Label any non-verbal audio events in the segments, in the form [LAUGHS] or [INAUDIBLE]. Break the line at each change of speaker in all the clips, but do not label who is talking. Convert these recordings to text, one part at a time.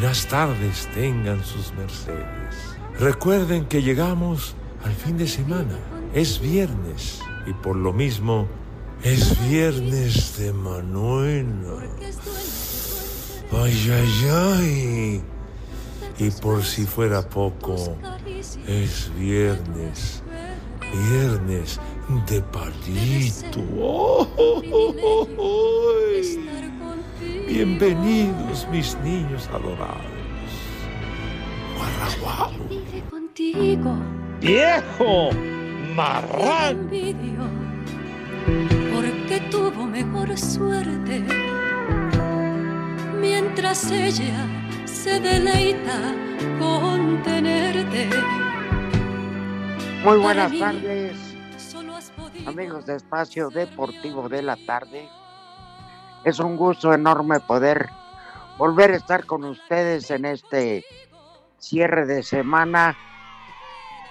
buenas tardes tengan sus mercedes. Recuerden que llegamos al fin de semana. Es viernes y por lo mismo es viernes de Manuela. Ay, ay, ay. Y por si fuera poco, es viernes, viernes de palito. Oh, oh, oh. Bienvenidos mis niños adorados. Guarraguao.
Vive contigo.
¡Viejo! ¡Marrán!
envidio porque tuvo mejor suerte. Mientras ella se deleita con tenerte.
Muy buenas tardes,
Solo has podido
amigos de Espacio Deportivo de la Tarde. Es un gusto enorme poder volver a estar con ustedes en este cierre de semana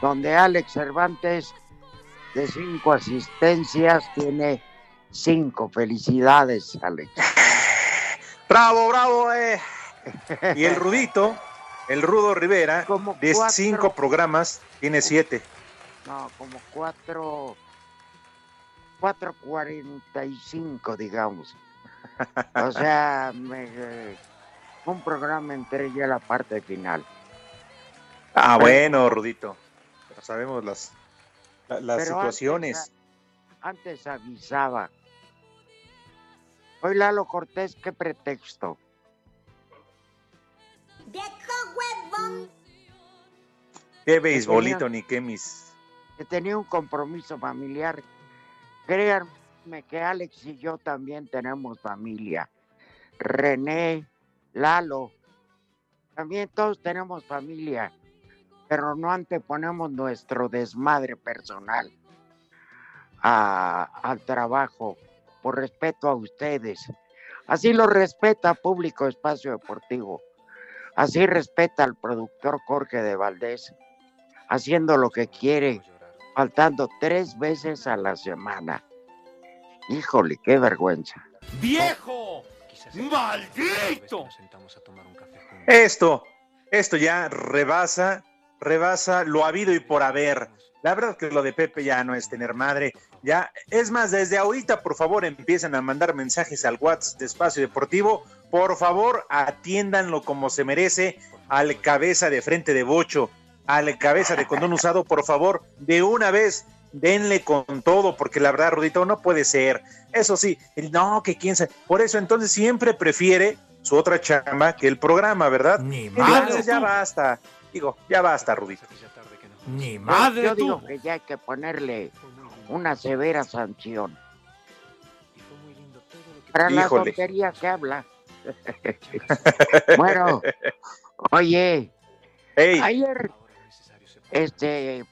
donde Alex Cervantes de cinco asistencias tiene cinco. Felicidades, Alex. [LAUGHS]
Bravo, bravo, eh. Y el Rudito, el Rudo Rivera,
Como
de
cuatro.
cinco programas, tiene siete.
No, como cuatro, cuatro cuarenta y cinco, digamos. [LAUGHS] O sea, me, eh, un programa entre ya la parte final.
Ah, bueno, Rudito. Pero sabemos las, la- las
Pero
situaciones.
Antes, antes avisaba. Hoy Lalo Cortés, ¿qué pretexto?
Qué beisbolito, ni qué mis.
Que tenía un compromiso familiar. Créanme que Alex y yo también tenemos familia. René, Lalo, también todos tenemos familia, pero no anteponemos nuestro desmadre personal al trabajo por respeto a ustedes. Así lo respeta Público Espacio Deportivo. Así respeta al productor Jorge de Valdés, haciendo lo que quiere, faltando tres veces a la semana. Híjole, qué vergüenza.
¡Viejo! ¡Maldito!
Esto, esto ya rebasa, rebasa lo habido y por haber. La verdad que lo de Pepe ya no es tener madre. Ya, es más, desde ahorita, por favor, empiezan a mandar mensajes al WhatsApp de Espacio Deportivo. Por favor, atiéndanlo como se merece al cabeza de frente de bocho, al cabeza de condón usado, por favor, de una vez. Denle con todo, porque la verdad, Rudito, no puede ser. Eso sí, el no, que quién sabe. Por eso, entonces, siempre prefiere su otra chamba que el programa, ¿verdad?
Ni
Entonces
madre
ya basta. Digo, ya basta, Rudito.
Ni madre
yo digo que ya hay que ponerle una severa sanción. Para la
Híjole.
tontería que habla. [LAUGHS] bueno, oye,
Ey,
ayer, este,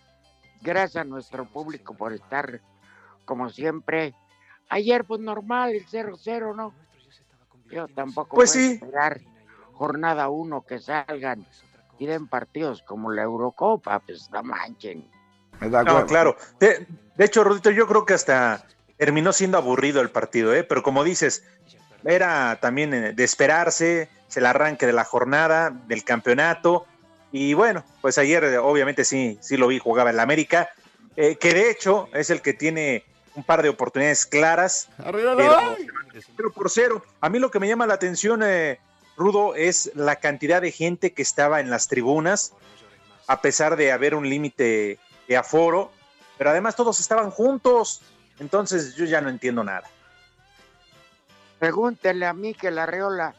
gracias a nuestro público por estar, como siempre. Ayer, pues normal, el 0-0, ¿no? Yo tampoco
Pues
voy a
sí.
esperar jornada uno que salgan y den partidos como la Eurocopa, pues no manchen.
no, claro. De, de hecho, Rudito, yo creo que hasta terminó siendo aburrido el partido, ¿eh? Pero como dices, era también eh, de esperarse, es el arranque de la jornada, del campeonato. Y bueno, pues ayer eh, obviamente sí, sí lo vi, jugaba en la América, eh, que de hecho es el que tiene un par de oportunidades claras, pero, pero por cero. A mí lo que me llama la atención, eh, Rudo, es la cantidad de gente que estaba en las tribunas a pesar de haber un límite de aforo, pero además todos estaban juntos, entonces yo ya no entiendo nada.
Pregúntele a mí que la Reola.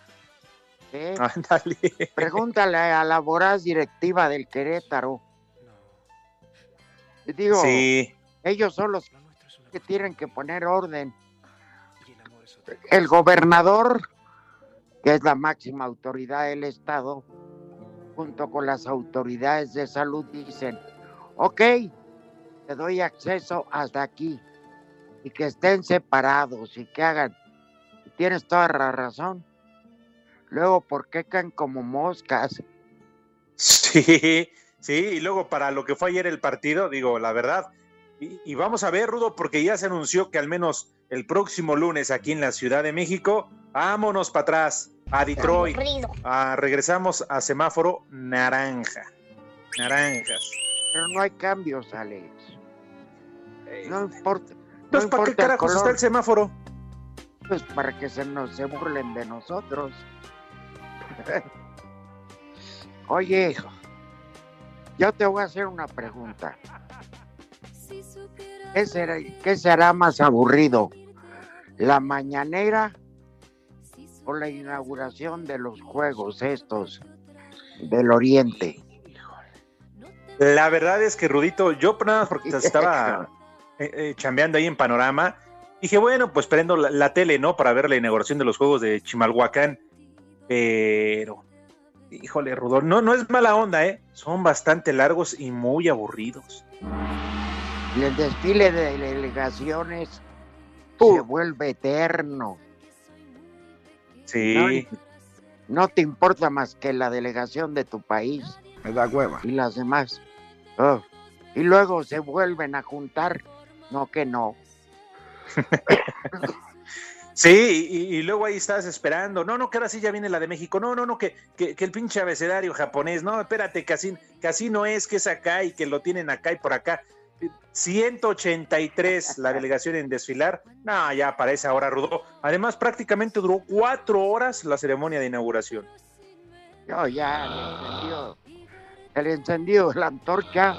¿Eh?
Ándale.
Pregúntale a la voraz directiva del Querétaro. Digo,
Sí,
ellos son los que tienen que poner orden. El gobernador, que es la máxima autoridad del Estado, junto con las autoridades de salud, dicen, ok, te doy acceso hasta aquí y que estén separados y que hagan. Tienes toda la razón. Luego, ¿por qué caen como moscas?
sí, sí, y luego para lo que fue ayer el partido, digo, la verdad, y, y vamos a ver, Rudo, porque ya se anunció que al menos el próximo lunes aquí en la Ciudad de México, vámonos para atrás, a Detroit, Ah, regresamos a semáforo naranja, naranjas.
Pero no hay cambios, Alex. No importa.
Entonces,
no
¿para qué
el
carajos está el semáforo?
Pues para que se nos se burlen de nosotros. Oye, yo te voy a hacer una pregunta. ¿Qué será, qué será más aburrido? ¿La mañanera o la inauguración de los juegos estos del Oriente?
La verdad es que Rudito, yo nada más porque [LAUGHS] estaba eh, eh, chambeando ahí en Panorama, dije, bueno, pues prendo la, la tele, ¿no? Para ver la inauguración de los juegos de Chimalhuacán. Pero, híjole, Rudo, no, no es mala onda, ¿eh? Son bastante largos y muy aburridos.
Y el desfile de delegaciones se vuelve eterno.
Sí.
No te importa más que la delegación de tu país.
Me da hueva.
y las demás. Oh, Y luego se vuelven a juntar. No, que no. [LAUGHS]
Sí, y, luego ahí estás esperando. No, no, que ahora sí ya viene la de México. No, no, no, que, que, que el pinche abecedario japonés. No, espérate, que así no es, que es acá y que lo tienen acá y por acá. 183 la delegación en desfilar. No, ya para esa hora, Rudo. Además, prácticamente duró cuatro horas la ceremonia de inauguración.
Yo ya el encendido, el encendido de la antorcha.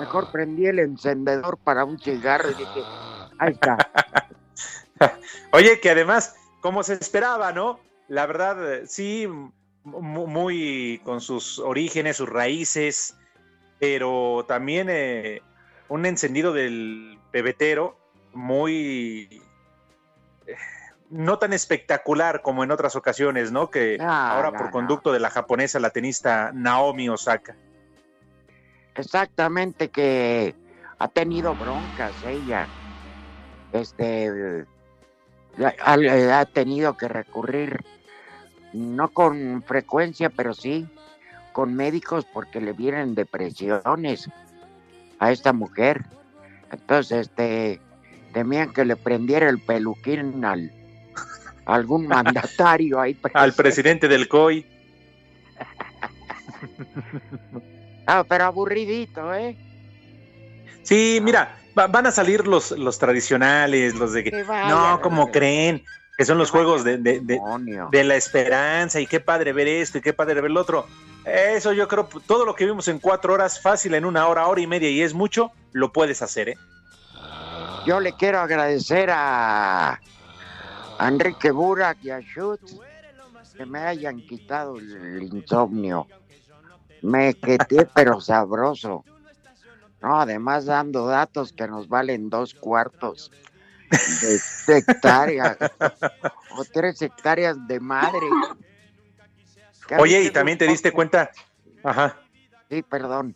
Mejor prendí el encendedor para un cigarro y dije, ahí está. [LAUGHS]
Oye, que además, como se esperaba, ¿no? La verdad, sí, muy con sus orígenes, sus raíces, pero también eh, un encendido del pebetero muy eh, no tan espectacular como en otras ocasiones, ¿no? Que
Ah,
ahora
no,
por
no.
conducto de la japonesa, la tenista Naomi Osaka.
Exactamente que ha tenido broncas ella. Este ha, ha tenido que recurrir no con frecuencia, pero sí con médicos porque le vienen depresiones a esta mujer. Entonces, este temían que le prendiera el peluquín al a algún [LAUGHS] mandatario ahí
Al
presente.
presidente del COI.
Ah, pero aburridito, ¿eh?
Sí, mira, va- van a salir los, los tradicionales, los de que,
Que vaya,
no, como creen, que son los juegos de, de- de- la esperanza y qué padre ver esto y qué padre ver lo otro. Eso yo creo, todo lo que vimos en cuatro horas, fácil en una hora, hora y media y es mucho, lo puedes hacer, ¿eh?
Yo le quiero agradecer a a Enrique Burak y a Schutz que me hayan quitado el insomnio. Me quedé pero sabroso. No, además dando datos que nos valen dos cuartos de, de hectárea [LAUGHS] o tres hectáreas de madre.
Oye, y también te diste cuenta, ajá,
Sí, perdón.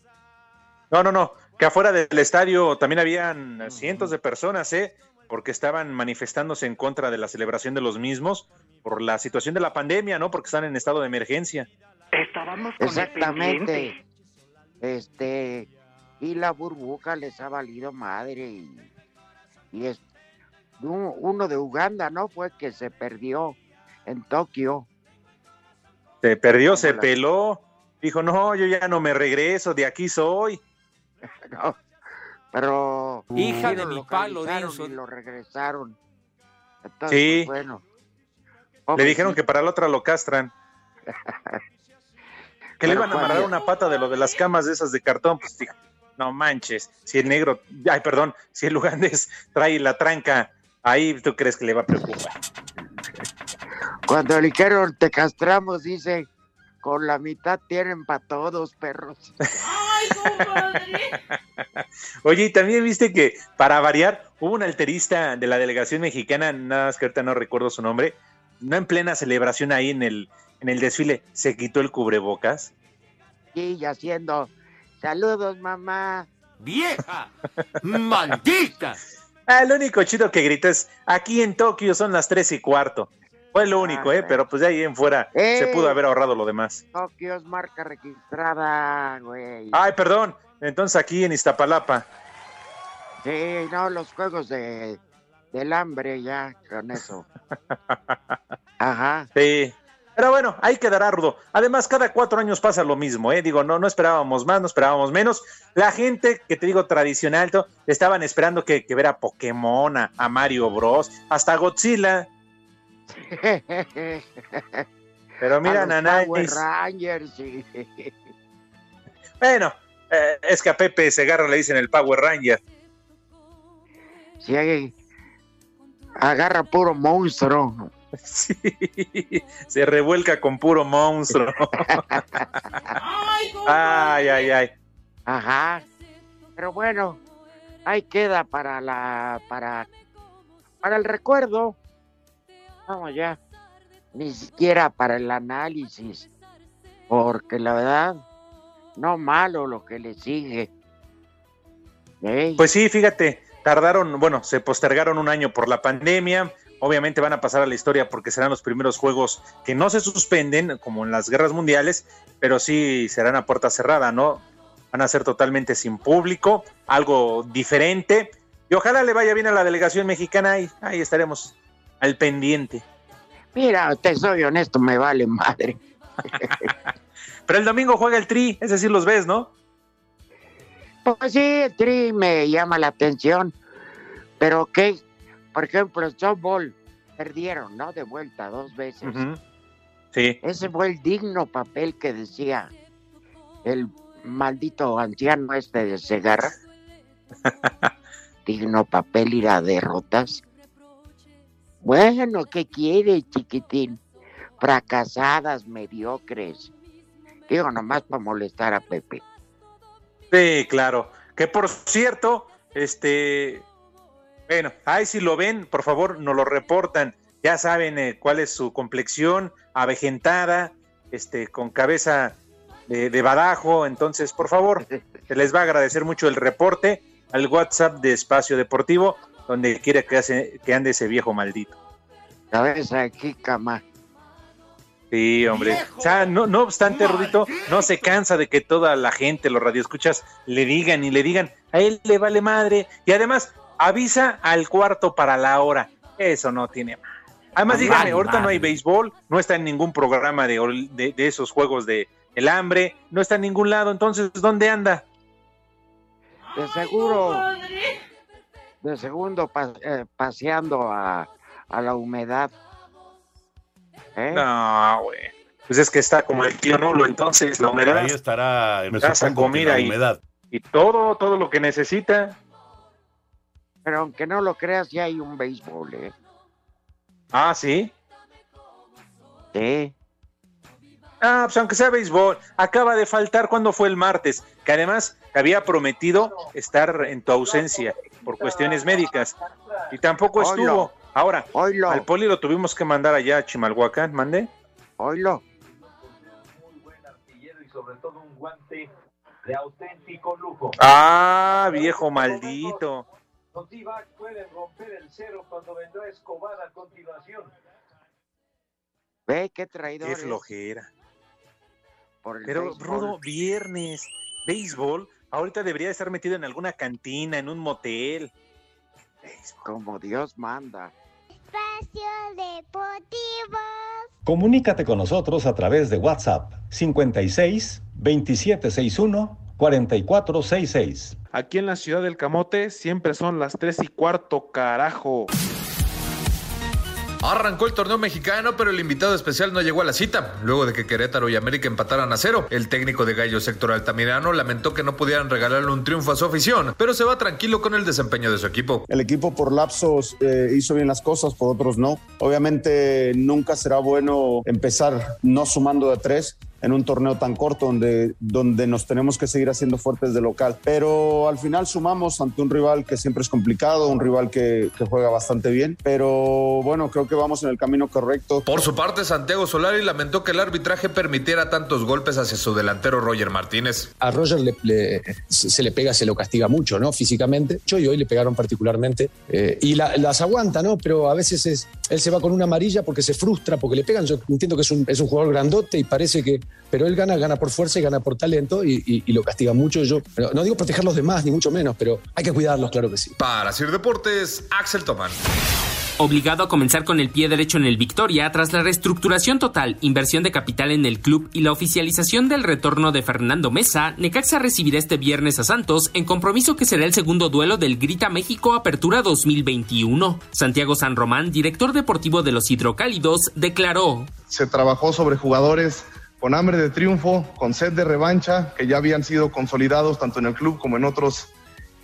no, no, no, que afuera del estadio también habían cientos de personas, ¿eh? Porque estaban manifestándose en contra de la celebración de los mismos por la situación de la pandemia, ¿no? Porque están en estado de emergencia.
Estábamos con
Exactamente. Este, y la burbuja les ha valido madre y, y es uno de Uganda, ¿no? Fue que se perdió en Tokio.
Se perdió, se
la-
peló, dijo, no, yo ya no me regreso, de aquí soy. [LAUGHS]
¿no? Pero
Hija de mi pa,
localizaron
Lorenzo.
y lo regresaron. Entonces,
Sí.
pues, bueno.
Le dijeron que para la otra lo castran. [LAUGHS] que le iban a amarrar una pata de lo de las camas de esas de cartón, pues fíjate, no manches, si el negro, ay, perdón, si el ugandés [LAUGHS] trae la tranca ahí, ¿tú crees que le va a preocupar?
Cuando le dijeron te castramos, dice, con la mitad tienen para todos, perros.
¡Ay, compadre! [LAUGHS]
Oye, y también viste que, para variar, hubo un alterista de la delegación mexicana, nada más que ahorita no recuerdo su nombre, no en plena celebración ahí en el, en el desfile, se quitó el cubrebocas.
Y haciendo, saludos, mamá.
¡Vieja! ¡Maldita!
Ah, lo único chido que grité es, aquí en Tokio son las tres y cuarto. Fue lo único,
Ah,
¿eh? Pero pues de ahí en fuera se
¡Eh!
pudo haber ahorrado lo demás.
Tokio es marca registrada, güey.
Ay, perdón. Entonces aquí en Iztapalapa.
Sí, no, los juegos de del hambre ya con eso. [LAUGHS] Ajá.
Sí. Pero bueno, ahí quedará rudo. Además, cada cuatro años pasa lo mismo, ¿eh? Digo, no, no esperábamos más, no esperábamos menos. La gente, que te digo, tradicional, estaban esperando que, que ver a Pokémon, a, a Mario Bros, hasta Godzilla. Pero mira, Nanay.
Power Rangers, sí.
Bueno, eh, es que a Pepe Segarra le dicen el Power Ranger.
Sí, agarra puro monstruo. [LAUGHS]
Sí, se revuelca con puro monstruo.
¡Ay!
Ay, ay.
Ajá. Pero bueno, ahí queda para la para para el recuerdo. Vamos ya. Ni siquiera para el análisis. Porque la verdad, no malo lo que le sigue.
Pues sí, fíjate, tardaron, bueno, se postergaron un año por la pandemia. Obviamente van a pasar a la historia porque serán los primeros juegos que no se suspenden, como en las guerras mundiales, pero sí serán a puerta cerrada, ¿no? Van a ser totalmente sin público, algo diferente. Y ojalá le vaya bien a la delegación mexicana y ahí estaremos al pendiente.
Mira, te soy honesto, me vale madre. [LAUGHS]
Pero el domingo juega el Tri, es decir, los ves, ¿no?
Pues sí, el tri me llama la atención. Pero que, por ejemplo, el softball perdieron, ¿no? De vuelta dos veces.
Sí.
Ese fue el digno papel que decía el maldito anciano este de Segarra. [LAUGHS] digno papel ir a derrotas. Bueno, ¿qué quiere, chiquitín? Fracasadas, mediocres. Digo, nomás para molestar a Pepe.
Sí, claro. Que por cierto, este, bueno, ahí si lo ven, por favor, nos lo reportan. Ya saben eh, cuál es su complexión, avejentada, este, con cabeza de, de badajo. Entonces, por favor, [LAUGHS] se les va a agradecer mucho el reporte al WhatsApp de Espacio Deportivo, donde quiera que, hace- que ande ese viejo maldito.
Cabeza de jícama.
Sí, hombre. O sea, no, no obstante, Rudito, no se cansa de que toda la gente, los radioescuchas, le digan y le digan, a él le vale madre. Y además, avisa al cuarto para la hora. Eso no tiene madre. Además, dígame, ahorita no hay béisbol, no está en ningún programa de, ol- de, de esos juegos de el hambre, no está en ningún lado. Entonces, ¿dónde anda?
De seguro, de segundo eh, paseando a, a la humedad. ¿Eh?
No, güey. Pues es que está como el tío Nulo, entonces la humedad
Ahí estará, me
Casa, comida
la
y-
humedad.
y todo, todo lo que necesita.
Pero aunque no lo creas, ya hay un béisbol, ¿eh?
Ah, sí.
Sí.
Ah, pues aunque sea béisbol, acaba de faltar cuando fue el martes, que además había prometido estar en tu ausencia por cuestiones médicas y tampoco
Oilo.
estuvo. Ahora,
Oilo,
al poli lo tuvimos que mandar allá a Chimalhuacán, mande.
oilo.
y sobre todo un guante de auténtico lujo.
Ah, viejo maldito.
Los D-backs pueden romper el cero cuando vendrá Escobar a continuación.
Ve qué
Qué
traidores.
flojera.
por el
Pero,
béisbol.
Rudo, viernes, béisbol, ahorita debería estar metido en alguna cantina, en un motel. Béisbol.
Como Dios manda.
Espacio Deportivo.
Comunícate con nosotros a través de WhatsApp 56 2761 4466.
Aquí en la ciudad del Camote siempre son las tres y cuarto, carajo.
Arrancó el torneo mexicano, pero el invitado especial no llegó a la cita. Luego de que Querétaro y América empataran a cero, el técnico de Gallo Sector Altamirano lamentó que no pudieran regalarle un triunfo a su afición, pero se va tranquilo con el desempeño de su equipo.
El equipo por lapsos eh, hizo bien las cosas, por otros no. Obviamente nunca será bueno empezar no sumando de tres en un torneo tan corto donde, donde nos tenemos que seguir haciendo fuertes de local. Pero al final sumamos ante un rival que siempre es complicado, un rival que, que juega bastante bien, pero bueno, creo que vamos en el camino correcto.
Por su parte, Santiago Solari lamentó que el arbitraje permitiera tantos golpes hacia su delantero Roger Martínez.
A Roger le, le, se le pega, se lo castiga mucho, ¿no? Físicamente. Yo y hoy le pegaron particularmente eh, y la, las aguanta, ¿no? Pero a veces es, él se va con una amarilla porque se frustra, porque le pegan. Yo entiendo que es un, es un jugador grandote y parece que pero él gana, gana por fuerza y gana por talento y, lo castiga mucho. Yo no digo proteger a los demás, ni mucho menos, pero hay que cuidarlos, claro que sí.
Para Sir Deportes, Axel Toman.
Obligado a comenzar con el pie derecho en el Victoria tras la reestructuración total, inversión de capital en el club y la oficialización del retorno de Fernando Mesa, Necaxa recibirá este viernes a Santos en compromiso que será el segundo duelo del Grita México Apertura 2021. Santiago San Román, director deportivo de los Hidrocálidos, declaró:
Se trabajó sobre jugadores con hambre de triunfo, con sed de revancha, que ya habían sido consolidados tanto en el club como en otros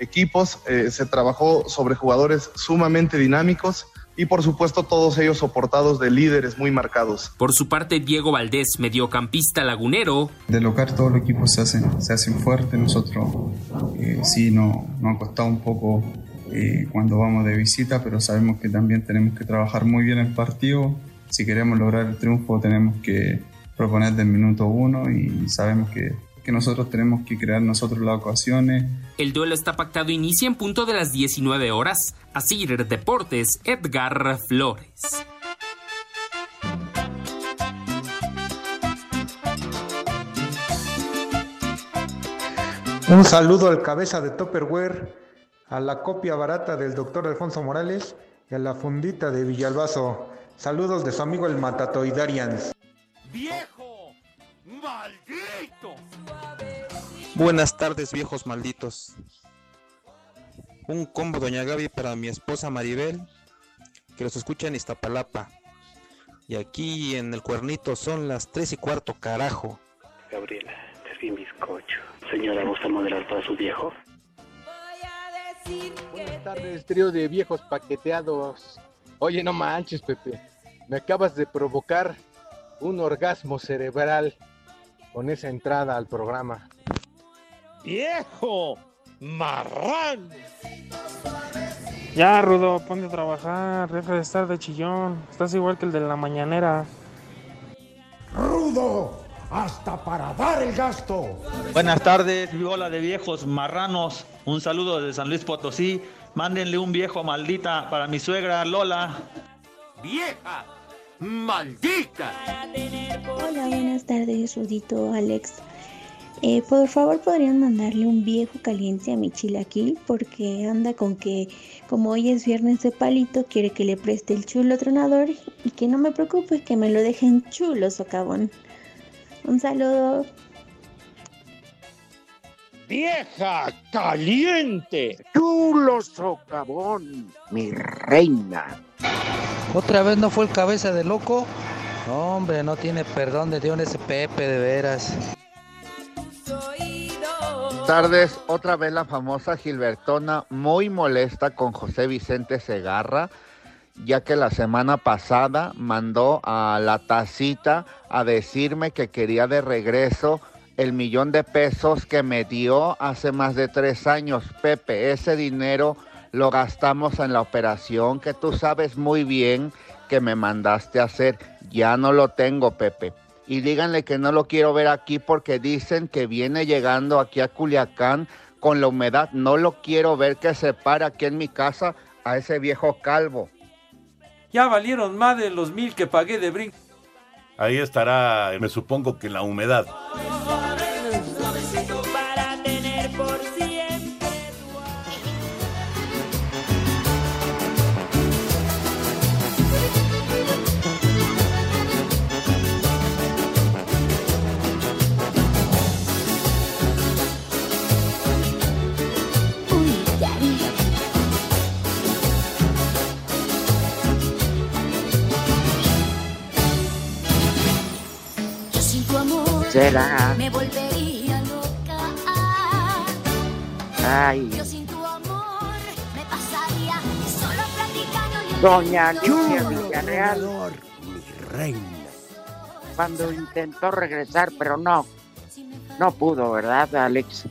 equipos. Eh, se trabajó sobre jugadores sumamente dinámicos y por supuesto todos ellos soportados de líderes muy marcados.
Por su parte, Diego Valdés, mediocampista lagunero.
De local todos los equipos se hacen, se hacen fuertes, nosotros eh, sí no, nos ha costado un poco eh, cuando vamos de visita, pero sabemos que también tenemos que trabajar muy bien el partido. Si queremos lograr el triunfo tenemos que proponer del minuto uno y sabemos que, que, nosotros tenemos que crear nosotros las ocasiones.
El duelo está pactado inicia en punto de las 19 horas. Así Deportes, Edgar Flores.
Un saludo al cabeza de Topperware, a la copia barata del doctor Alfonso Morales y a la fundita de Villalbazo. Saludos de su amigo el Matatoidarians.
¡Viejo! ¡Maldito!
Buenas tardes, viejos malditos. Un combo Doña Gaby para mi esposa Maribel, que los escucha en Iztapalapa. Y aquí en el cuernito son las tres y cuarto, carajo.
Gabriela, te vi bizcocho. Señora, ¿gusta moderar para su viejo?
Buenas tardes, trío de viejos paqueteados. Oye, no manches, Pepe. Me acabas de provocar un orgasmo cerebral con esa entrada al programa.
¡Viejo! ¡Marrán!
Ya, Rudo, ponte a trabajar, deja de estar de chillón. Estás igual que el de la mañanera.
¡Rudo! ¡Hasta para dar el gasto!
Buenas tardes, viola de viejos marranos. Un saludo desde San Luis Potosí. Mándenle un viejo maldita para mi suegra Lola.
¡Vieja! ¡Maldita!
Hola, buenas tardes, Rudito, Alex. Eh, por favor, podrían mandarle un viejo caliente a mi chilaquil porque anda con que, como hoy es viernes de palito, quiere que le preste el chulo tronador y que no me preocupe, que me lo dejen chulo, socavón. Un saludo.
¡Vieja caliente!
Chulo socavón, mi reina.
¿Otra vez no fue el cabeza de loco? Hombre, no tiene perdón de Dios ese Pepe, de veras.
Tardes, otra vez la famosa Gilbertona muy molesta con José Vicente Segarra, ya que la semana pasada mandó a la tacita a decirme que quería de regreso el millón de pesos que me dio hace más de tres años. Pepe, ese dinero lo gastamos en la operación que tú sabes muy bien que me mandaste a hacer. Ya no lo tengo, Pepe. Y díganle que no lo quiero ver aquí porque dicen que viene llegando aquí a Culiacán con la humedad. No lo quiero ver que se para aquí en mi casa a ese viejo calvo.
Ya valieron más de los mil que pagué de brinco.
Ahí estará, me supongo que la humedad.
Será?
Me volvería loca.
Ay,
Yo sin tu amor me pasaría solo platicando y
doña Alicia Villarreal,
mi reina.
cuando intentó regresar, pero no, no pudo, ¿verdad, Alex?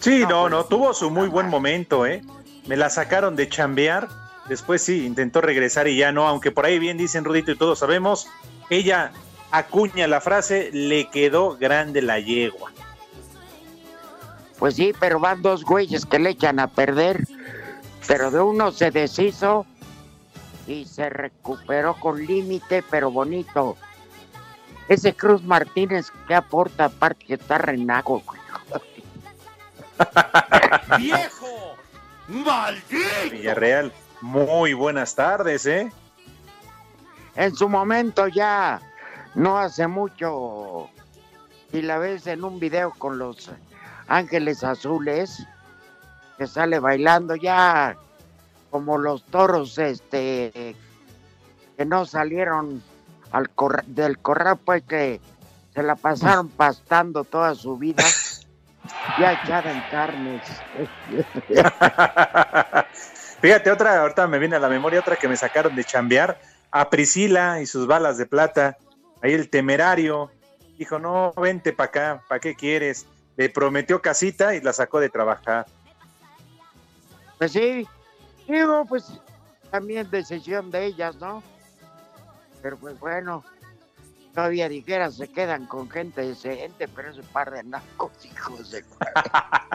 Sí, no, no, tuvo su muy buen momento, ¿eh? Me la sacaron de chambear, después sí, intentó regresar y ya no, aunque por ahí bien dicen Rudito y todos sabemos, ella acuña la frase, le quedó grande la yegua.
Pues sí, pero van dos güeyes que le echan a perder, pero de uno se deshizo y se recuperó con límite, pero bonito. Ese Cruz Martínez que aporta aparte que está renago, güey. [LAUGHS]
¡Viejo! ¡Maldito!
Villarreal, muy buenas tardes, ¿eh?
En su momento ya, no hace mucho, si la ves en un video con los ángeles azules, que sale bailando ya como los toros, este, que no salieron al corra- del corral, pues que se la pasaron [LAUGHS] pastando toda su vida, ya echada en carnes. [LAUGHS]
Fíjate, otra, ahorita me viene a la memoria otra que me sacaron de chambear, a Priscila y sus balas de plata, ahí el temerario, dijo, no, vente para acá, ¿para qué quieres? Le prometió casita y la sacó de trabajar.
Pues sí, digo, pues también decisión de ellas, ¿no? Pero pues bueno, todavía dijera, se quedan con gente decente, pero ese par de nacos, hijos de...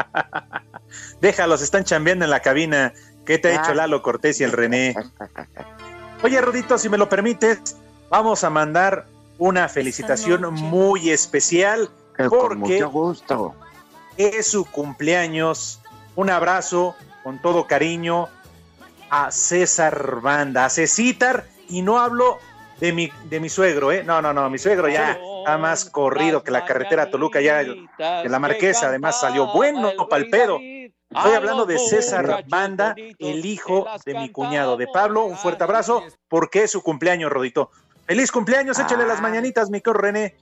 [LAUGHS]
Déjalos, están chambeando en la cabina. ¿Qué te ha hecho Lalo Cortés y el René? [LAUGHS] Oye, Rudito, si me lo permites, vamos a mandar una felicitación muy especial
Con
porque
gusto.
es su cumpleaños. Un abrazo con todo cariño a César Banda, a Cecitar, y no hablo de mi, de mi suegro, ¿eh? No, no, no, mi suegro ya está más corrido que la carretera Toluca, ya de la Marquesa, además salió bueno para el pedo. Estoy hablando de César Banda, el hijo de mi cuñado, de Pablo. Un fuerte abrazo, porque es su cumpleaños, Rodito. Feliz cumpleaños, échale las mañanitas, mi querido René.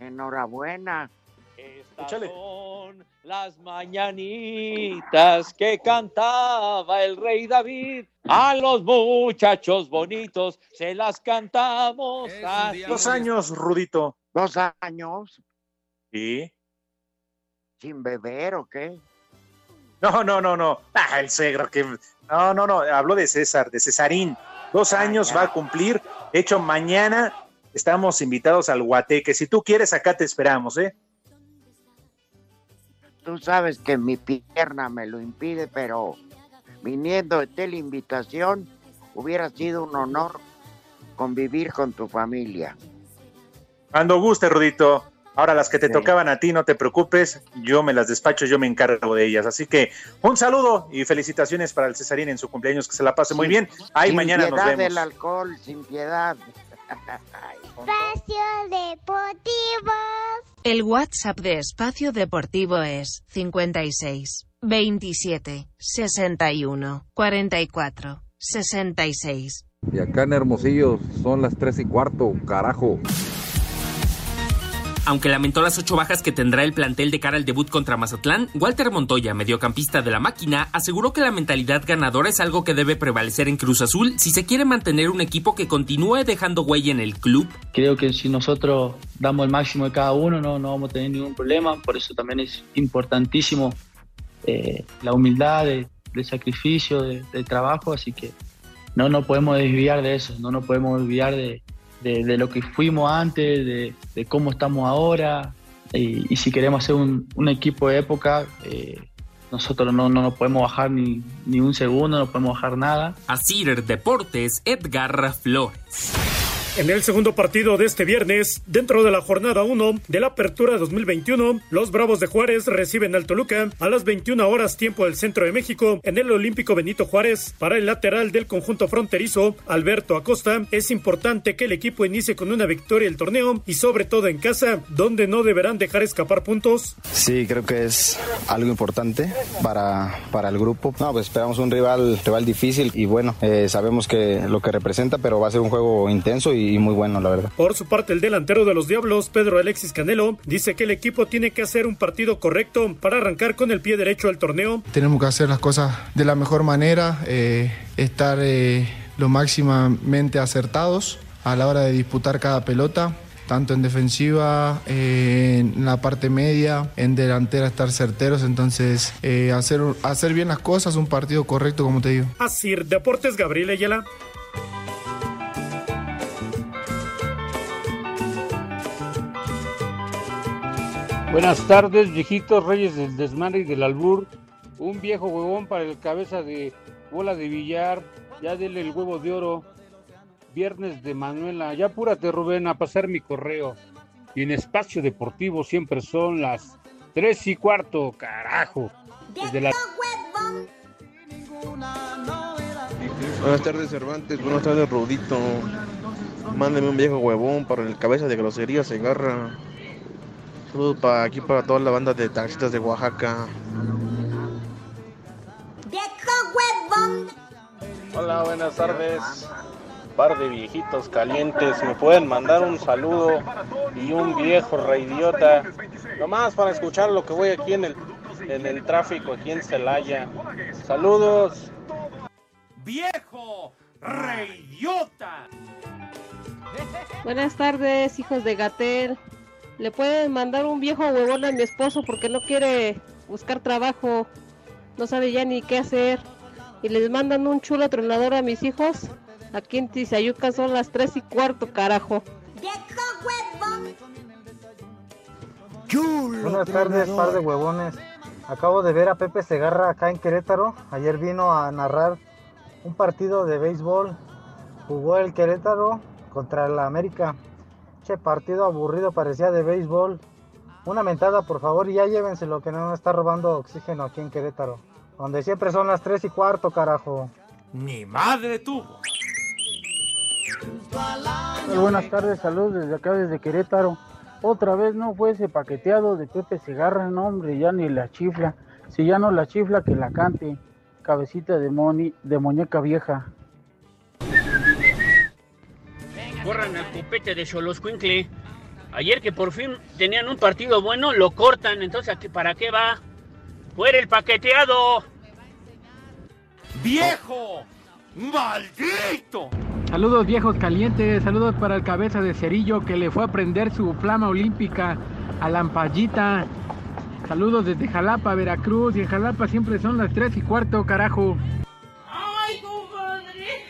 Enhorabuena.
Estas son las mañanitas que cantaba el rey David. A los muchachos bonitos se las cantamos. así.
Dos años, Rudito.
¿Dos años?
Sí.
¿Sin beber o qué?
No, no, no, no. Ah, el suegro que. No, no, no. Hablo de César, de Cesarín. Dos años va a cumplir. De hecho, mañana estamos invitados al Guateque. Si tú quieres, acá te esperamos, ¿eh?
Tú sabes que mi pierna me lo impide, pero viniendo de la invitación, hubiera sido un honor convivir con tu familia.
Cuando guste, Rudito. Ahora las que te tocaban a ti, no te preocupes, yo me las despacho, yo me encargo de ellas. Así que un saludo y felicitaciones para el Cesarín en su cumpleaños, que se la pase muy bien. Ahí
sin
mañana nos
piedad
vemos.
del alcohol, sin piedad.
Espacio Deportivo.
El WhatsApp de Espacio Deportivo es 56 27 61 44 66.
Y acá en Hermosillo son las tres y cuarto, carajo.
Aunque lamentó las ocho bajas que tendrá el plantel de cara al debut contra Mazatlán, Walter Montoya, mediocampista de la máquina, aseguró que la mentalidad ganadora es algo que debe prevalecer en Cruz Azul si se quiere mantener un equipo que continúe dejando huella en el club.
Creo que si nosotros damos el máximo de cada uno no, no vamos a tener ningún problema, por eso también es importantísimo eh, la humildad, del sacrificio, de- del trabajo, así que no nos podemos desviar de eso, no nos podemos desviar de, de- lo que fuimos antes, de, cómo estamos ahora, y, si queremos hacer un, equipo de época, eh, nosotros no, no nos podemos bajar ni, ni un segundo, no podemos bajar nada.
Así Deportes, Edgar Flores.
En el segundo partido de este viernes, dentro de la jornada 1 de la Apertura 2021, los Bravos de Juárez reciben al Toluca a las 21 horas tiempo del centro de México en el Olímpico Benito Juárez. Para el lateral del conjunto fronterizo, Alberto Acosta, es importante que el equipo inicie con una victoria el torneo y sobre todo en casa, donde no deberán dejar escapar puntos.
Sí, creo que es algo importante para, para el grupo. No, pues esperamos un rival, rival difícil y bueno, eh, sabemos que lo que representa, pero va a ser un juego intenso y, y muy bueno, la verdad.
Por su parte, el delantero de los Diablos, Pedro Alexis Canelo, dice que el equipo tiene que hacer un partido correcto para arrancar con el pie derecho al torneo.
Tenemos que hacer las cosas de la mejor manera, eh, estar eh, lo máximamente acertados a la hora de disputar cada pelota tanto en defensiva, eh, en la parte media, en delantera estar certeros, entonces eh, hacer, hacer bien las cosas, un partido correcto como te digo.
Así, Deportes Gabriel Ayala.
Buenas tardes, viejitos reyes del desmadre y del albur. Un viejo huevón para el cabeza de bola de billar. Ya dele el huevo de oro. Viernes de Manuela. Ya apúrate, Rubén, a pasar mi correo. Y en espacio deportivo siempre son las tres y cuarto, carajo. Desde la...
Buenas tardes, Cervantes. Buenas tardes, Rudito. Mándeme un viejo huevón para el cabeza de grosería se agarra. Saludos para aquí para toda la banda de taxistas de Oaxaca.
Hola, buenas tardes. Par de viejitos calientes, me pueden mandar un saludo y un viejo reidiota. Nomás para escuchar lo que voy aquí en el, en el tráfico, aquí en Celaya. Saludos.
¡Viejo reidiota!
Buenas tardes, hijos de Gatel. Le pueden mandar un viejo huevón a mi esposo porque no quiere buscar trabajo, no sabe ya ni qué hacer. Y les mandan un chulo tronador a mis hijos. Aquí en Tizayuca son las tres y cuarto, carajo.
Buenas tardes, par de huevones. Acabo de ver a Pepe Segarra acá en Querétaro. Ayer vino a narrar un partido de béisbol. Jugó el Querétaro contra la América. Che, partido aburrido, parecía de béisbol. Una mentada, por favor, y ya llévense lo que no está robando oxígeno aquí en Querétaro. Donde siempre son las 3 y cuarto, carajo.
Ni madre tuvo.
Buenas tardes, saludos desde acá, desde Querétaro. Otra vez no fue ese paqueteado de Pepe Segarra, no hombre, ya ni la chifla. Si ya no la chifla, que la cante. Cabecita de, moni, de muñeca vieja.
Corran al copete de Xoloscuincle. Ayer que por fin tenían un partido bueno, lo cortan. Entonces, ¿para qué va? ¡Fuera el paqueteado!
¡Viejo! ¡Maldito!
Saludos viejos calientes, saludos para el cabeza de cerillo que le fue a prender su flama olímpica a la ampallita. Saludos desde Jalapa, Veracruz. Y en Jalapa siempre son las 3 y cuarto, carajo.
¡Ay, compadre!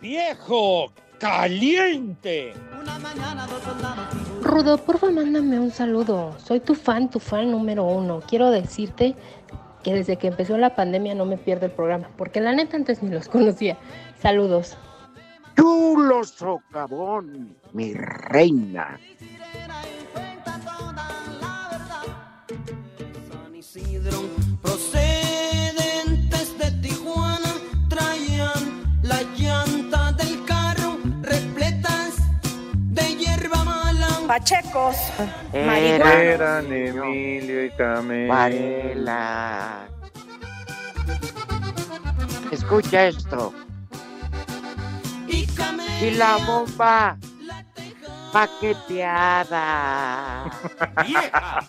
¡Viejo caliente!
Rudo, porfa, mándame un saludo. Soy tu fan, tu fan número uno. Quiero decirte que desde que empezó la pandemia no me pierdo el programa, porque la neta antes ni los conocía. Saludos.
Chulo socavón, mi reina.
Pachecos,
Eran Emilio y Camila.
Varela. Escucha esto. Y la bomba paqueteada. [LAUGHS]
¡Vieja!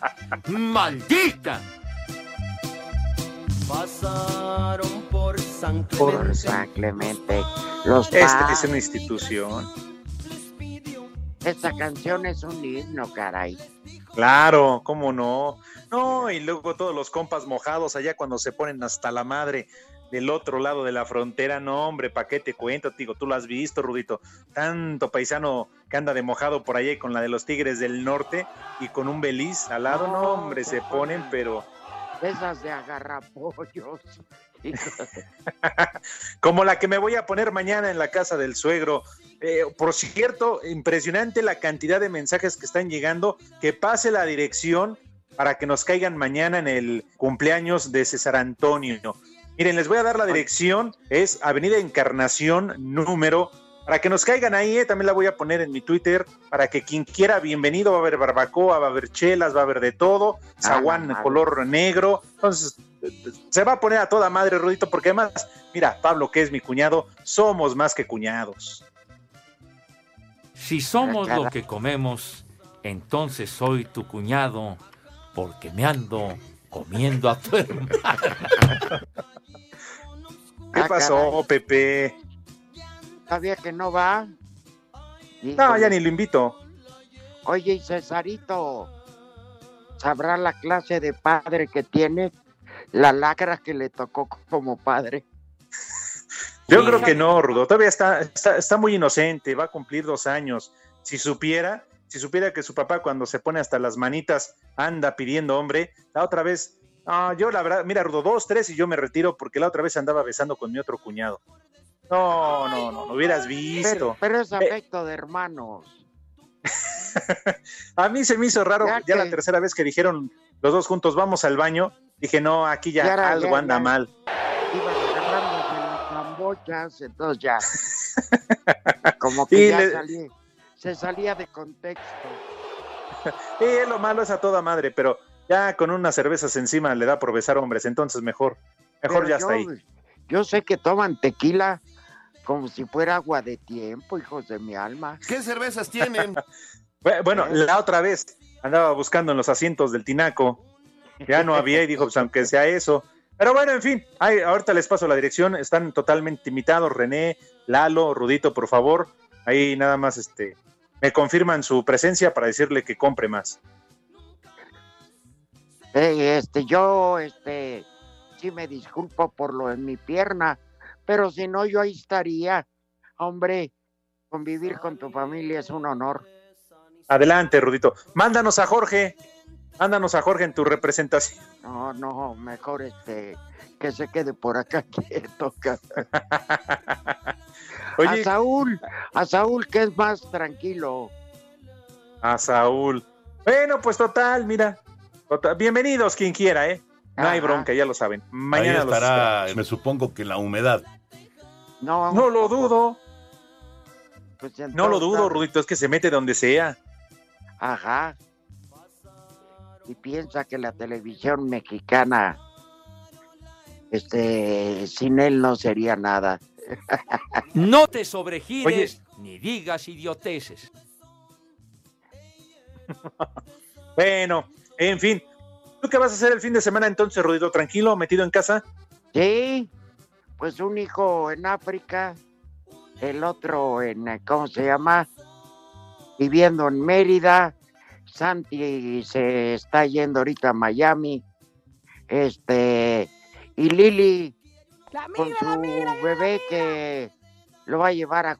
¡Maldita!
Pasaron por San Clemente.
Por San Clemente. Los
Esta
pa-
es una institución.
Esta canción es un himno, caray.
Claro, cómo no. No, y luego todos los compas mojados allá cuando se ponen hasta la madre del otro lado de la frontera. No, hombre, ¿pa' qué te cuento? Digo, tú lo has visto, Rudito. Tanto paisano que anda de mojado por allá y con la de los Tigres del Norte y con un Beliz al lado. No, hombre, se ponen, pero
Esas de agarrapollos. [LAUGHS]
como la que me voy a poner mañana en la casa del suegro. Eh, por cierto, impresionante la cantidad de mensajes que están llegando. Que pase la dirección para que nos caigan mañana en el cumpleaños de César Antonio. Miren, les voy a dar la dirección. Es Avenida Encarnación número. Para que nos caigan ahí, eh, también la voy a poner en mi Twitter. Para que quien quiera, bienvenido. Va a haber barbacoa, va a haber chelas, va a haber de todo. Zaguán
madre.
color negro. Entonces, se va a poner a toda madre, Rudito, porque además, mira, Pablo, que es mi cuñado, somos más que cuñados.
Si somos lo que comemos, entonces soy tu cuñado, porque me ando comiendo a tu hermano. [LAUGHS]
¿Qué pasó, Pepe?
¿Sabía que no va?
No, ya ni lo invito.
Oye, y Cesarito, ¿sabrá la clase de padre que tiene? La lacra que le tocó como padre.
Yo creo que no, Rudo. Todavía está, está, está muy inocente, va a cumplir dos años. Si supiera, si supiera que su papá cuando se pone hasta las manitas anda pidiendo hombre, la otra vez, ah, yo la verdad, mira, Rudo, dos, tres y yo me retiro porque la otra vez andaba besando con mi otro cuñado. No, no, no, lo hubieras visto.
Pero, pero es
Eh,
afecto de hermanos. [LAUGHS]
a mí se me hizo raro
Ya
ya, la tercera vez que dijeron los dos juntos, vamos al baño. Dije, no, aquí ya,
Ya era-
algo
ya-
anda
ya-
mal.
Iban agarrándose las lambochas, entonces ya. [LAUGHS] Como que
Y
ya
le-
salí- se salía de contexto.
Sí, lo malo es a toda madre, pero ya con unas cervezas encima le da por besar hombres, entonces mejor, mejor
Pero
ya está ahí.
Yo sé que toman tequila como si fuera agua de tiempo, hijos de mi alma.
¿Qué cervezas tienen? [LAUGHS]
Bu- Bueno, la otra vez andaba buscando en los asientos del tinaco, ya no había y dijo, pues aunque sea eso. Pero bueno, en fin, ay, ahorita les paso la dirección, están totalmente invitados, René, Lalo, Rudito, por favor, ahí nada más este, me confirman su presencia para decirle que compre más.
Eh, este, yo, este, sí me disculpo por lo en mi pierna, pero si no, yo ahí estaría. Hombre, convivir con tu familia es un honor.
Adelante, Rudito. Mándanos a Jorge, mándanos a Jorge en tu representación.
No, no, mejor este, que se quede por acá [LAUGHS] quieto. [LAUGHS]
Oye.
A Saúl, a Saúl que es más tranquilo.
A Saúl. Bueno, pues total, mira. total- bienvenidos quien quiera, ¿eh? No hay bronca, ya lo saben. Mañana
Ahí estará, me supongo que la humedad.
No,
No lo dudo,
pues
no lo dudo,
caso-
Rudito, es que se mete donde sea.
Ajá. Y piensa que la televisión mexicana, este, sin él no sería nada. [LAUGHS]
No te sobregires ni digas idioteces. [LAUGHS]
Bueno, en fin. ¿Tú qué vas a hacer el fin de semana entonces, Rudito? ¿Tranquilo, metido en casa?
Sí, pues un hijo en África, el otro en, eh, ¿cómo se llama? Viviendo en Mérida. Santi se está yendo ahorita a Miami. Este, y Lili con su bebé que lo va a llevar a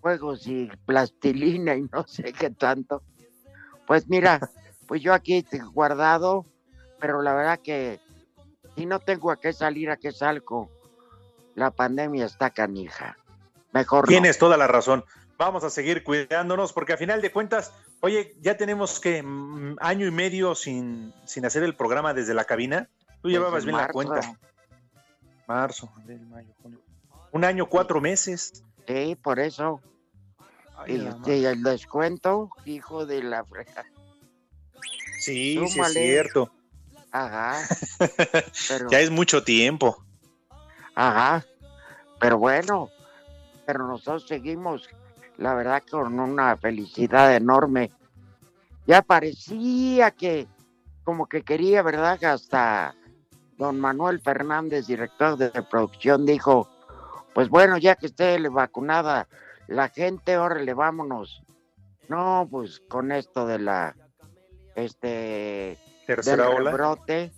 juegos y plastilina y no sé qué tanto. Pues mira, pues yo aquí te- guardado, pero la verdad que si no tengo a qué salir, a qué salgo, la pandemia está canija. Mejor no.
Tienes toda la razón. Vamos a seguir cuidándonos porque a final de cuentas, oye, ya tenemos que mm, año y medio sin, sin hacer el programa desde la cabina. Tú
Desde
llevabas bien la cuenta. Marzo, abril, mayo, junio. Un año, cuatro meses.
Sí, por eso.
Ay,
este, el descuento, hijo de la frega.
Sí, sí es cierto.
Ajá. [LAUGHS] Pero,
Ya es mucho tiempo.
Ajá. Pero bueno, pero nosotros seguimos, la verdad, con una felicidad enorme. Ya parecía que, como que quería, ¿verdad? Hasta don Manuel Fernández, director de producción, dijo, pues bueno, ya que esté vacunada la gente, órale, vámonos. No, pues con esto de la, este,
Tercera
del
ola.
rebrote,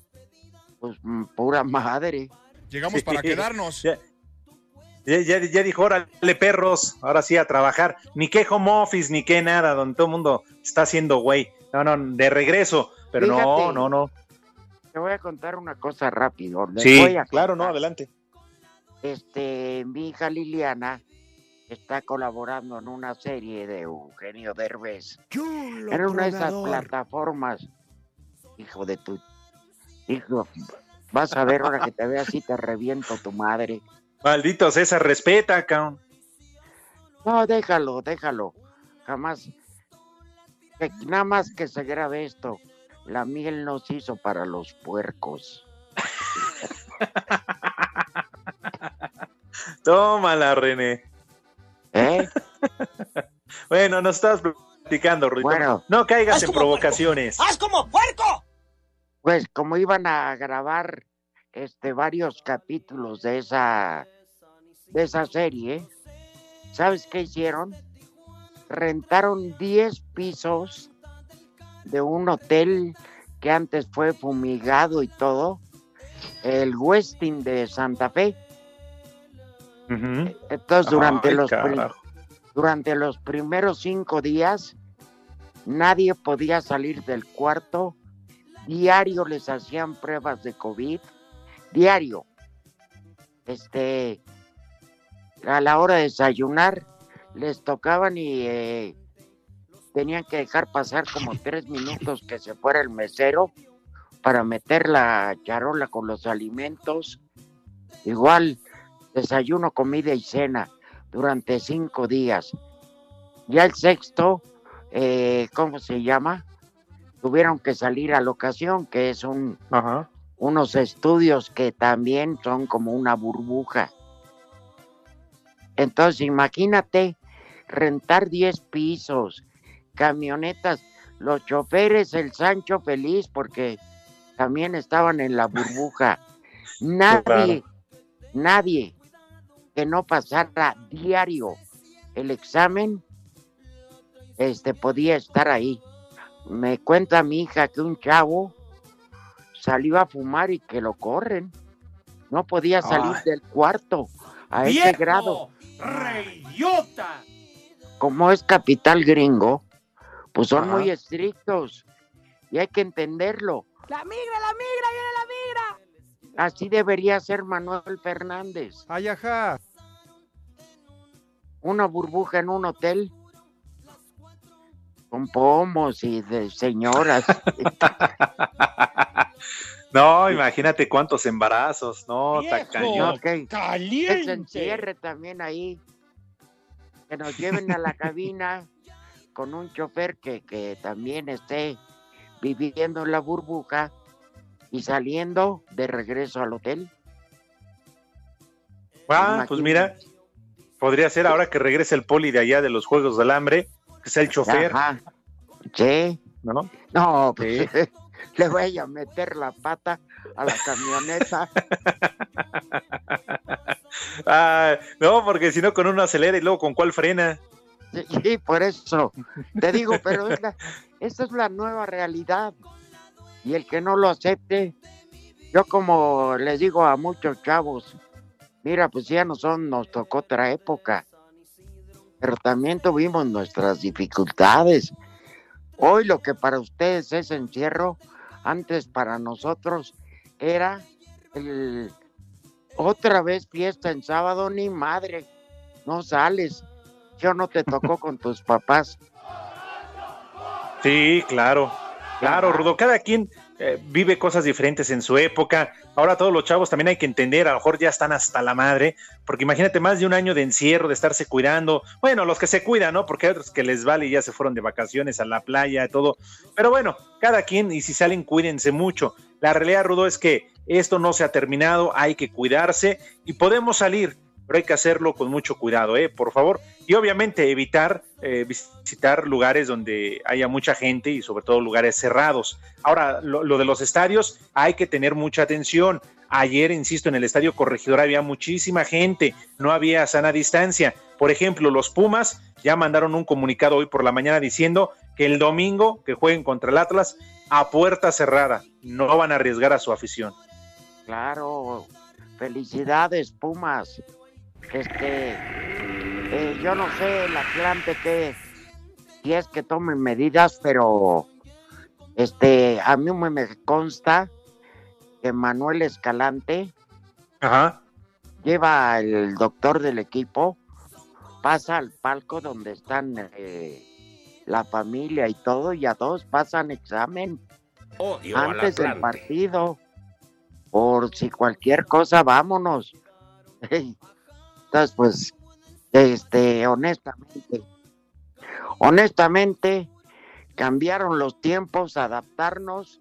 pues pura madre.
Llegamos para quedarnos.
Ya, ya, ya- dijo, órale, perros, ahora sí a trabajar. Ni qué home office, ni qué nada, donde todo el mundo está haciendo güey. No, no, de regreso. Pero no,
Fíjate.
no, no.
Te voy a contar una cosa rápido. les
Sí,
voy a
claro, no, adelante.
Este, mi hija Liliana está colaborando en una serie de Eugenio Derbez. en una de esas plataformas. Hijo de tu. Hijo, vas a ver ahora que te vea así te reviento tu madre.
Maldito César, respeta, cabrón.
No, déjalo, déjalo. Jamás. que- nada más que se grabe esto. La miel no se hizo para los puercos. [LAUGHS]
Tómala, René.
¿Eh? [LAUGHS]
Bueno, nos estás platicando, Rudito.
Bueno.
no caigas en provocaciones.
¡Haz como puerco!
Pues como iban a grabar este varios capítulos de esa de esa serie, ¿sabes qué hicieron? Rentaron 10 pisos de un hotel que antes fue fumigado y todo, el Westin de Santa Fe. Entonces, durante
Ay,
los durante los primeros cinco días, nadie podía salir del cuarto. Diario les hacían pruebas de COVID. Diario. Este, a la hora de desayunar, les tocaban y eh, tenían que dejar pasar como tres minutos que se fuera el mesero para meter la charola con los alimentos. Igual, desayuno, comida y cena durante cinco días. Ya el sexto, eh, ¿cómo se llama? Tuvieron que salir a locación, que es un, unos estudios que también son como una burbuja. Entonces, imagínate rentar 10 pisos, camionetas, los choferes, el Sancho feliz porque también estaban en la burbuja. [LAUGHS] Nadie, nadie que no pasara diario el examen, este podía estar ahí. Me cuenta mi hija que un chavo salió a fumar y que lo corren. No podía salir
Ay.
del cuarto a ese grado.
¡Reyota!
Como es capital gringo, pues son
Ajá.
muy estrictos y hay que entenderlo.
¡La migra, la migra, viene la migra!
Así debería ser Manuel Fernández.
Ay, ajá.
Una burbuja en un hotel con pomos y de señoras. [LAUGHS] [LAUGHS]
No, imagínate cuántos embarazos. No, tacaño.
Ok. Que se encierre también ahí. Que nos lleven a la cabina con un chofer que, que también esté viviendo en la burbuja y saliendo de regreso al hotel.
Ah, pues mira, podría ser ahora que regrese el poli de allá de los Juegos del Hambre, que sea el chofer.
Ajá. Sí.
¿No?
No, pues, [LAUGHS] le voy a meter la pata a la camioneta. [LAUGHS]
Ah, no, porque si no con uno acelera y luego con cuál frena.
Sí, sí, por eso. Te digo, pero es la, esa es la nueva realidad. Y el que no lo acepte, yo como les digo a muchos chavos, mira, pues ya no son, nos tocó otra época. Pero también tuvimos nuestras dificultades. Hoy lo que para ustedes es encierro, antes para nosotros era el otra vez fiesta en sábado, ni madre, no sales. Yo no te tocó con tus papás.
Sí, claro. Claro, Rudo. Cada quien eh, vive cosas diferentes en su época. Ahora todos los chavos también hay que entender, a lo mejor ya están hasta la madre, porque imagínate más de un año de encierro, de estarse cuidando. Bueno, los que se cuidan, ¿no? Porque hay otros que les vale y ya se fueron de vacaciones a la playa, todo. Pero bueno, cada quien, y si salen, cuídense mucho. La realidad, Rudo, es que esto no se ha terminado, hay que cuidarse y podemos salir, pero hay que hacerlo con mucho cuidado, ¿eh? Por favor. Y obviamente evitar eh, visitar lugares donde haya mucha gente y sobre todo lugares cerrados. Ahora, lo, lo de los estadios, hay que tener mucha atención. Ayer, insisto, en el estadio Corregidor había muchísima gente, no había sana distancia. Por ejemplo, los Pumas ya mandaron un comunicado hoy por la mañana diciendo que el domingo que jueguen contra el Atlas a puerta cerrada, no van a arriesgar a su afición.
Claro, felicidades, Pumas. Este, eh, yo no sé el Atlante que si es que tomen medidas, pero este, a mí me, consta que Manuel Escalante
Ajá.
lleva al doctor del equipo, pasa al palco donde están eh, la familia y todo, y a todos pasan examen
Odio
antes del partido. Por si cualquier cosa, vámonos. [LAUGHS] Entonces, pues, este, honestamente, honestamente, cambiaron los tiempos, adaptarnos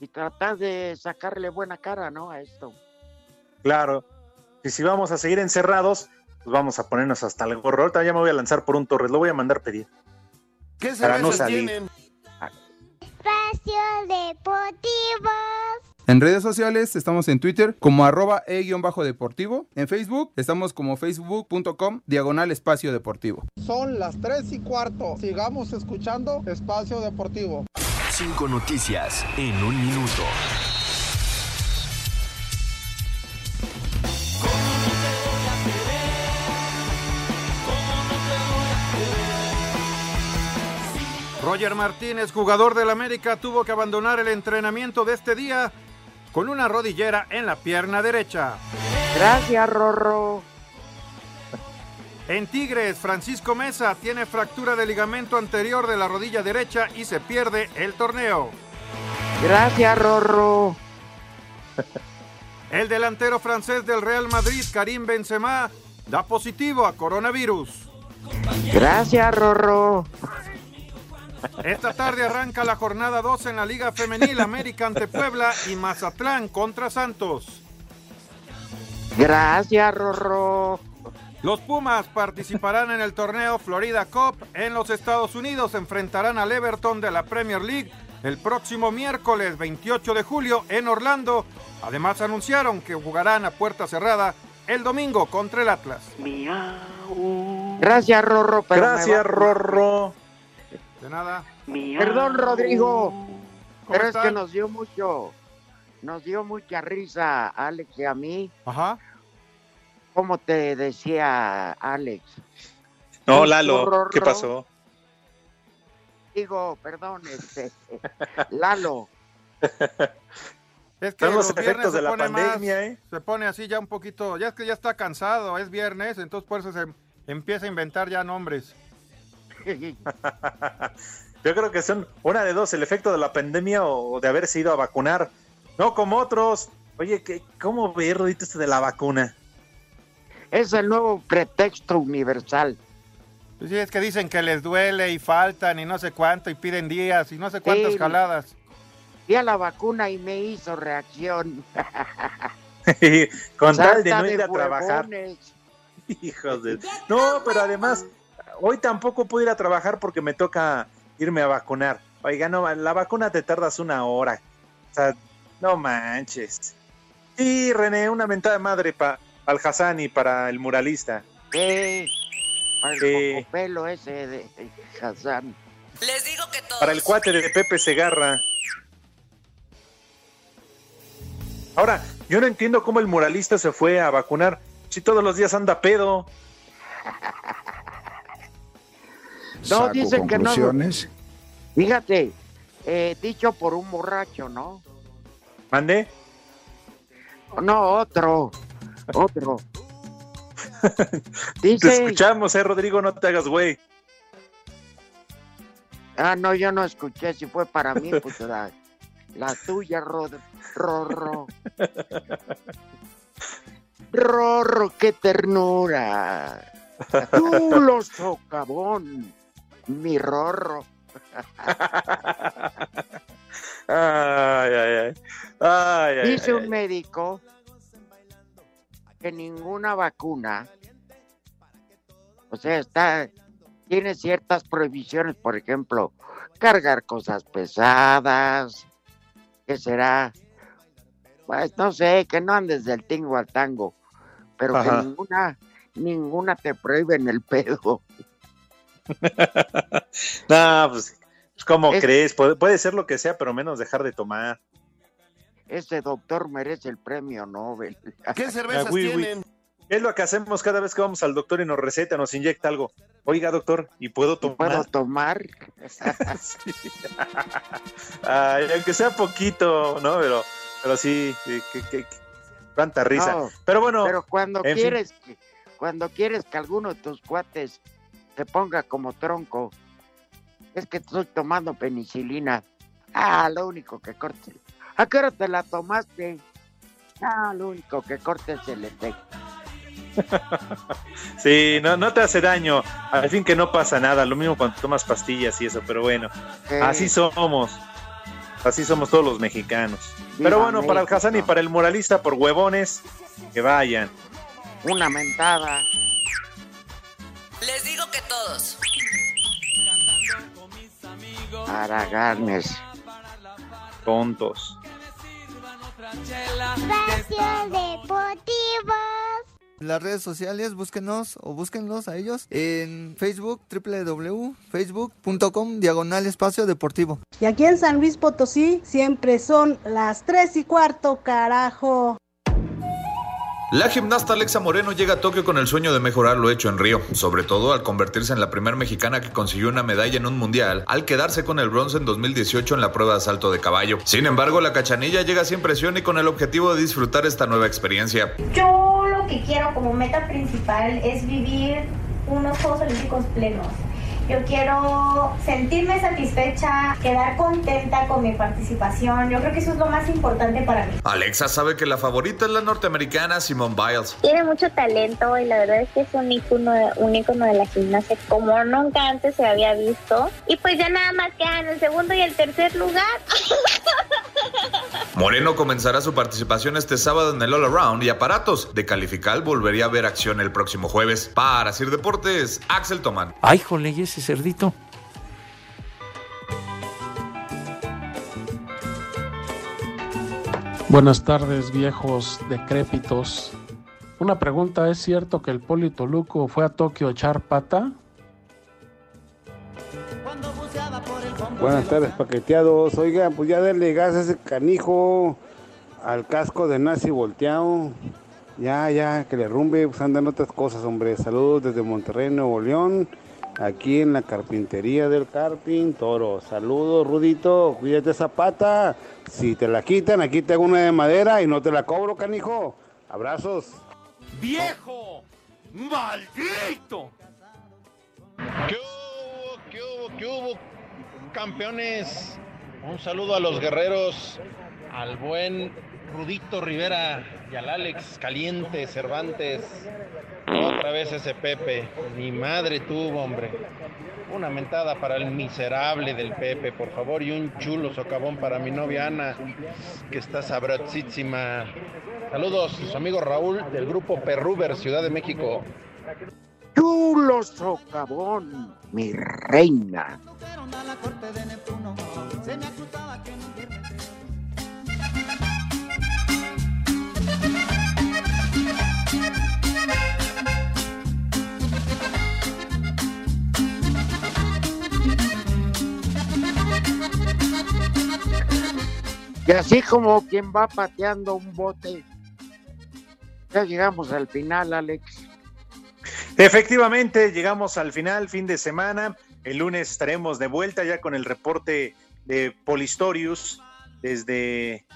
y tratar de sacarle buena cara, ¿no? A esto.
Claro. Y si vamos a seguir encerrados, pues vamos a ponernos hasta el gorro. Ahorita ya me voy a lanzar por un Torres, lo voy a mandar pedir.
¿Qué
Para no salir.
tienen?
Espacio Deportivo.
En redes sociales estamos en Twitter como arroba e-deportivo. En Facebook estamos como facebook.com diagonal espacio deportivo.
Son las 3 y cuarto. Sigamos escuchando Espacio Deportivo.
Cinco noticias en un minuto.
Roger Martínez, jugador del América, tuvo que abandonar el entrenamiento de este día con una rodillera en la pierna derecha.
Gracias, Rorro.
En Tigres, Francisco Mesa tiene fractura de ligamento anterior de la rodilla derecha y se pierde el torneo.
Gracias, Rorro. [LAUGHS]
El delantero francés del Real Madrid, Karim Benzema, da positivo a coronavirus.
Gracias, Rorro.
Esta tarde arranca la jornada 2 en la Liga Femenil América ante Puebla y Mazatlán contra Santos.
Gracias, Rorro.
Los Pumas participarán en el torneo Florida Cup en los Estados Unidos. Enfrentarán al Everton de la Premier League el próximo miércoles 28 de julio en Orlando. Además anunciaron que jugarán a puerta cerrada el domingo contra el Atlas.
Gracias, Rorro. pero me
Gracias,
va-
Rorro.
De nada.
Perdón, Rodrigo. Pero es que nos dio mucho, nos dio mucha risa a Alex y a mí.
Ajá.
Como te decía Alex.
No, Lalo,
Rorro.
¿qué pasó?
Digo, perdón, este, [LAUGHS] Lalo.
Es que
los
los viernes
efectos
se
de la
pone más-
pandemia, ¿eh?
Se pone así ya un poquito, ya es que ya está cansado, es viernes, entonces por eso se empieza a inventar ya nombres. [LAUGHS]
Yo creo que son una de dos, el efecto de la pandemia o de haberse ido a vacunar. No como otros. Oye, ¿qué, ¿cómo ve, Rodito, esto de la vacuna?
Es el nuevo pretexto universal.
Pues sí, es que dicen que les duele y faltan y no sé cuánto y piden días y no sé cuántas
Sí.
jaladas.
Fui a la vacuna y me hizo reacción. [LAUGHS]
Con tal de no ir
de
a trabajar. [LAUGHS] Hijos de... No, pero además, hoy tampoco pude ir a trabajar porque me toca irme a vacunar. Oiga, no, la vacuna te tardas una hora. O sea, no manches. Sí, René, una mentada de madre para el Hassan y para el muralista.
Sí, para el
Sí.
pelo ese de Hassan.
Les digo que todo.
Para el cuate de Pepe Segarra. Ahora, yo no entiendo cómo el muralista se fue a vacunar si todos los días anda pedo. [LAUGHS]
No,
Saco
dicen que no.
conclusiones.
Fíjate, eh, dicho por un borracho, ¿no?
¿Mande?
No, otro. Otro. [LAUGHS]
Te escuchamos, eh, Rodrigo, no te hagas güey.
Ah, no, yo no escuché. Si fue para mí, pues la, la tuya, Rod, Rorro. Rorro, qué ternura. Tú [LAUGHS] lo socavón, mi Rorro. [LAUGHS]
Ay,
Dice un médico que ninguna vacuna, o sea, está, tiene ciertas prohibiciones, por ejemplo, cargar cosas pesadas, que será, pues no sé, que no andes del tingo al tango, pero
Ajá.
que ninguna, ninguna te prohíben el pedo. [LAUGHS]
No, pues, pues, ¿cómo
Es-
crees? Puede, puede ser lo que sea, pero menos dejar de tomar.
Ese doctor merece el premio Nobel. [LAUGHS]
¿Qué cervezas
Ah, oui, oui.
tienen?
Es lo que hacemos cada vez que vamos al doctor y nos receta, nos inyecta algo. Oiga, doctor, ¿y puedo tomar?
¿Puedo tomar? [LAUGHS]
Sí. Ay, aunque sea poquito, ¿no? Pero, pero sí, sí, que, que- que- cuánta risa.
No,
pero bueno,
Pero cuando
fin.
quieres, que- cuando quieres que alguno de tus cuates te ponga como tronco, es que estoy tomando penicilina. Ah, lo único que corte. ¿A qué hora te la tomaste? Ah, lo único que corte es el efecto. [LAUGHS]
sí, no, no te hace daño. Al fin que no pasa nada. Lo mismo cuando tomas pastillas y eso, pero bueno,
Sí.
así somos. Así somos todos los mexicanos.
Viva
pero bueno, para el. Hassan y para el moralista, por huevones, que vayan.
Una mentada.
Les digo que todos.
Araganes.
Tontos.
Espacio Deportivo.
las redes sociales, búsquenos o búsquenlos a ellos en Facebook, www.facebook.com, diagonal espacio deportivo.
Y aquí en San Luis Potosí siempre son las 3 y cuarto, carajo.
La gimnasta Alexa Moreno llega a Tokio con el sueño de mejorar lo hecho en Río, sobre todo al convertirse en la primera mexicana que consiguió una medalla en un mundial, al quedarse con el bronce en 2018 en la prueba de salto de caballo. Sin embargo, la cachanilla llega sin presión y con el objetivo de disfrutar esta nueva experiencia.
Yo lo que quiero como meta principal es vivir unos Juegos Olímpicos plenos. Yo quiero sentirme satisfecha, quedar contenta con mi participación. Yo creo que eso es lo más importante para mí.
Alexa sabe que la favorita es la norteamericana Simone Biles.
Tiene mucho talento y la verdad es que es un ícono, un ícono de la gimnasia como nunca antes se había visto. Y pues ya nada más quedan el segundo y el tercer lugar.
Moreno comenzará su participación este sábado en el All Around y aparatos. De calificar volvería a ver acción el próximo jueves. Para Sir Deportes, Axel Toman.
Ay, jole, ¿y ese cerdito.
Buenas tardes, viejos decrépitos. Una pregunta, ¿es cierto que el Poli Toluco fue a Tokio a echar pata?
Buenas tardes, paqueteados. Oigan, pues ya denle gas a ese canijo al casco de nazi volteado. Ya, ya, que le rumbe, pues andan otras cosas, hombre. Saludos desde Monterrey, Nuevo León, aquí en la carpintería del Carpin Toro. Saludos, Rudito, cuídate esa pata. Si te la quitan, aquí te hago una de madera y no te la cobro, canijo. Abrazos.
¡Viejo! ¡Maldito!
¿Qué hubo? ¿Qué hubo? ¿Qué hubo? Campeones. Un saludo a los guerreros, al buen Rudito Rivera y al Alex Caliente Cervantes. Otra vez ese Pepe. Mi madre tuvo, hombre. Una mentada para el miserable del Pepe, por favor, y un chulo socavón para mi novia Ana, que está sabrosísima. Saludos, su amigo Raúl del grupo Perruber, Ciudad de México.
Chulo socavón, mi reina. Y así como quien va pateando un bote, ya llegamos al final, Alex.
Efectivamente, llegamos al final, fin de semana. El lunes estaremos de vuelta ya con el reporte de Polistorius desde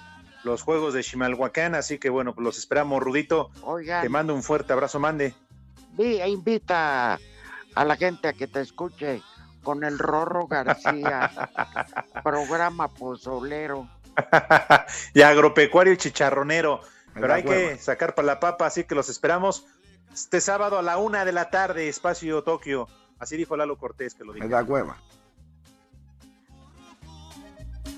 los Juegos de Chimalhuacán. Así que bueno, pues los esperamos, Rudito.
Oigan.
Te mando un fuerte abrazo, mande.
E invita a la gente a que te escuche con el Rorro García, [LAUGHS] programa pozolero. [LAUGHS]
y agropecuario y chicharronero. Pero hay
hueva.
que sacar para la papa, así que los esperamos este sábado a la una de la tarde, espacio Tokio. Así dijo Lalo Cortés que lo dijo.
Me da hueva.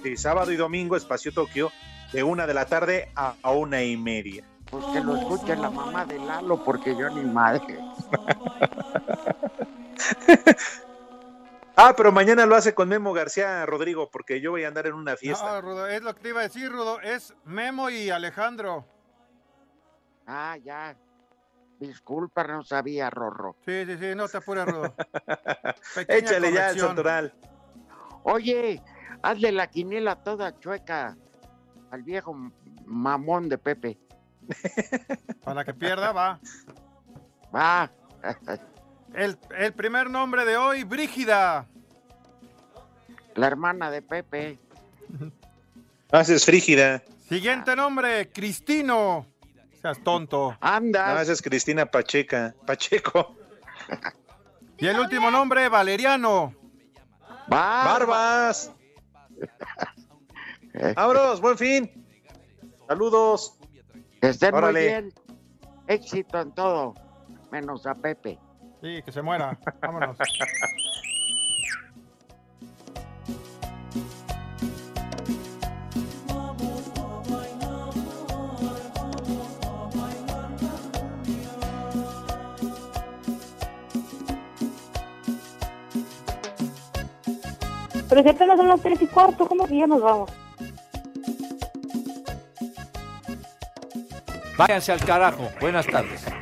Sí, sábado y domingo, espacio Tokio, de una de la tarde a, a una y media.
Pues que lo escuche la mamá de Lalo, porque yo ni madre. [LAUGHS]
Ah, pero mañana lo hace con Memo García Rodrigo, porque yo voy a andar en una fiesta.
No, Rudo, es lo que te iba a decir, Rudo. Es Memo y Alejandro.
Ah, ya. Disculpa, no sabía, Rorro.
Sí, sí, sí, no te apures, Rudo. [LAUGHS]
Échale ya el santoral.
Oye, hazle la quiniela toda chueca al viejo mamón de Pepe.
Para que pierda, va.
Va. [LAUGHS]
El, el primer nombre de hoy, Brígida.
La hermana de Pepe. [LAUGHS]
Haces frígida.
Siguiente nombre, Cristino. Seas tonto.
Anda.
No, esa es Cristina Pacheca. Pacheco.
Y el último nombre, Valeriano.
Barbas. [LAUGHS] Abros, buen fin. Saludos.
Que estén
Órale.
muy bien. Éxito en todo, menos a Pepe.
Sí, que se muera. Vámonos.
Pero si apenas son las tres y cuarto, ¿cómo que ya nos vamos?
Váyanse al carajo. Buenas tardes.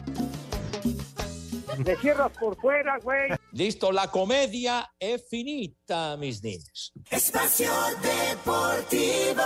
Me cierras por fuera, güey.
Listo, la comedia es finita, mis niños.
Espacio Deportivo.